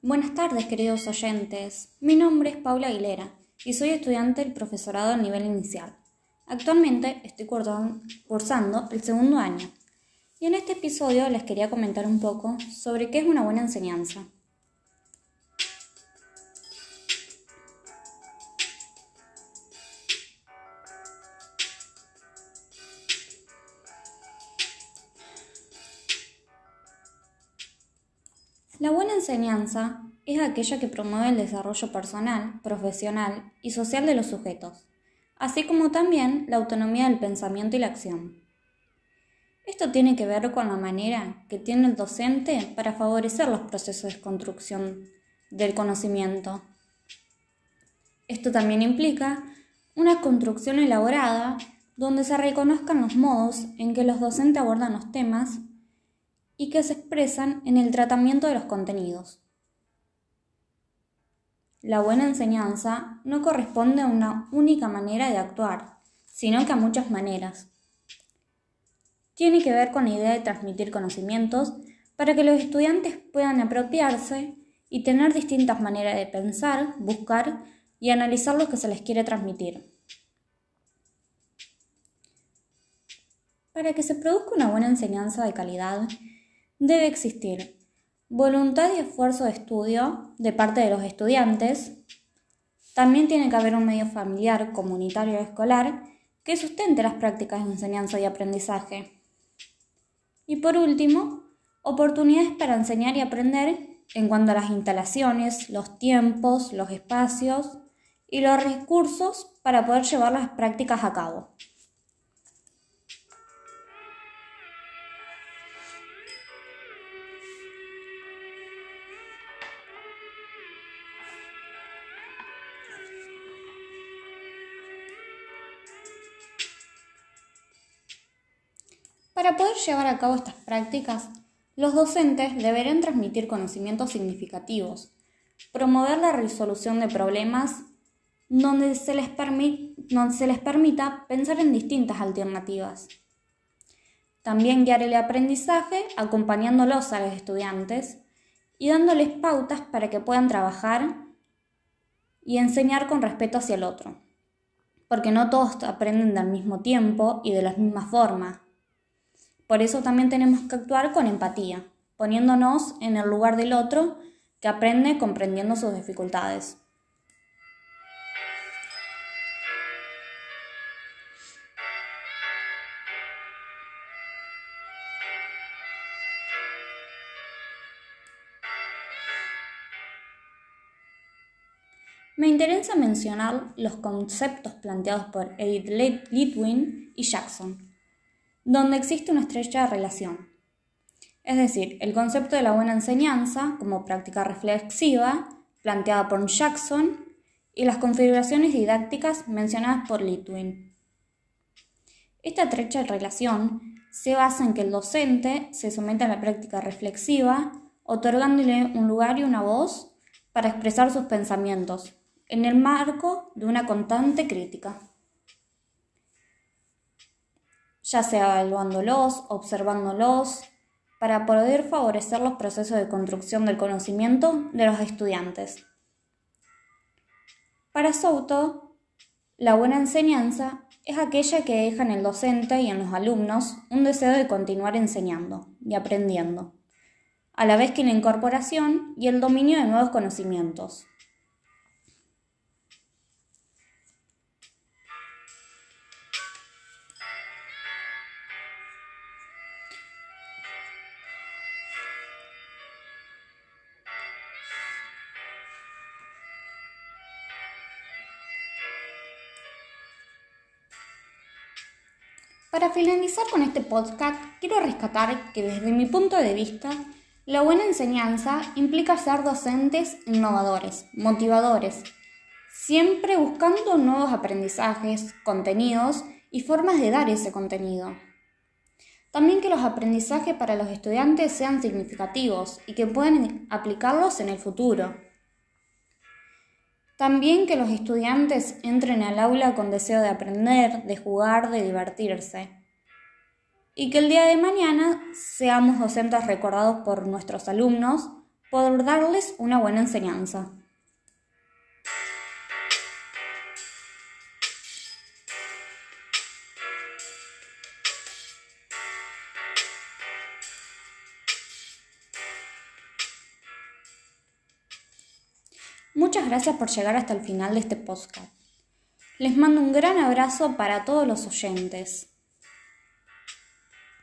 Buenas tardes, queridos oyentes. Mi nombre es Paula Aguilera y soy estudiante del profesorado a nivel inicial. Actualmente estoy cursando el segundo año y en este episodio les quería comentar un poco sobre qué es una buena enseñanza. Enseñanza es aquella que promueve el desarrollo personal, profesional y social de los sujetos, así como también la autonomía del pensamiento y la acción. Esto tiene que ver con la manera que tiene el docente para favorecer los procesos de construcción del conocimiento. Esto también implica una construcción elaborada donde se reconozcan los modos en que los docentes abordan los temas y que se expresan en el tratamiento de los contenidos. La buena enseñanza no corresponde a una única manera de actuar, sino que a muchas maneras. Tiene que ver con la idea de transmitir conocimientos para que los estudiantes puedan apropiarse y tener distintas maneras de pensar, buscar y analizar lo que se les quiere transmitir. Para que se produzca una buena enseñanza de calidad, debe existir voluntad y esfuerzo de estudio de parte de los estudiantes. También tiene que haber un medio familiar, comunitario y escolar que sustente las prácticas de enseñanza y aprendizaje. Y por último, oportunidades para enseñar y aprender en cuanto a las instalaciones, los tiempos, los espacios y los recursos para poder llevar las prácticas a cabo. Para poder llevar a cabo estas prácticas, los docentes deberán transmitir conocimientos significativos, promover la resolución de problemas donde se les, permita pensar en distintas alternativas. También guiar el aprendizaje acompañándolos a los estudiantes y dándoles pautas para que puedan trabajar y enseñar con respeto hacia el otro, porque no todos aprenden al mismo tiempo y de la misma forma. Por eso también tenemos que actuar con empatía, poniéndonos en el lugar del otro que aprende comprendiendo sus dificultades. Me interesa mencionar los conceptos planteados por Edith Litwin y Jackson donde existe una estrecha relación. Es decir, el concepto de la buena enseñanza como práctica reflexiva, planteada por Jackson, y las configuraciones didácticas mencionadas por Litwin. Esta estrecha relación se basa en que el docente se somete a la práctica reflexiva, otorgándole un lugar y una voz para expresar sus pensamientos, en el marco de una constante crítica ya sea evaluándolos, observándolos, para poder favorecer los procesos de construcción del conocimiento de los estudiantes. Para Souto, la buena enseñanza es aquella que deja en el docente y en los alumnos un deseo de continuar enseñando y aprendiendo, a la vez que la incorporación y el dominio de nuevos conocimientos. Para finalizar con este podcast, quiero rescatar que desde mi punto de vista, la buena enseñanza implica ser docentes innovadores, motivadores, siempre buscando nuevos aprendizajes, contenidos y formas de dar ese contenido. También que los aprendizajes para los estudiantes sean significativos y que puedan aplicarlos en el futuro. También que los estudiantes entren al aula con deseo de aprender, de jugar, de divertirse. Y que el día de mañana seamos docentes recordados por nuestros alumnos por darles una buena enseñanza. Muchas gracias por llegar hasta el final de este podcast. Les mando un gran abrazo para todos los oyentes.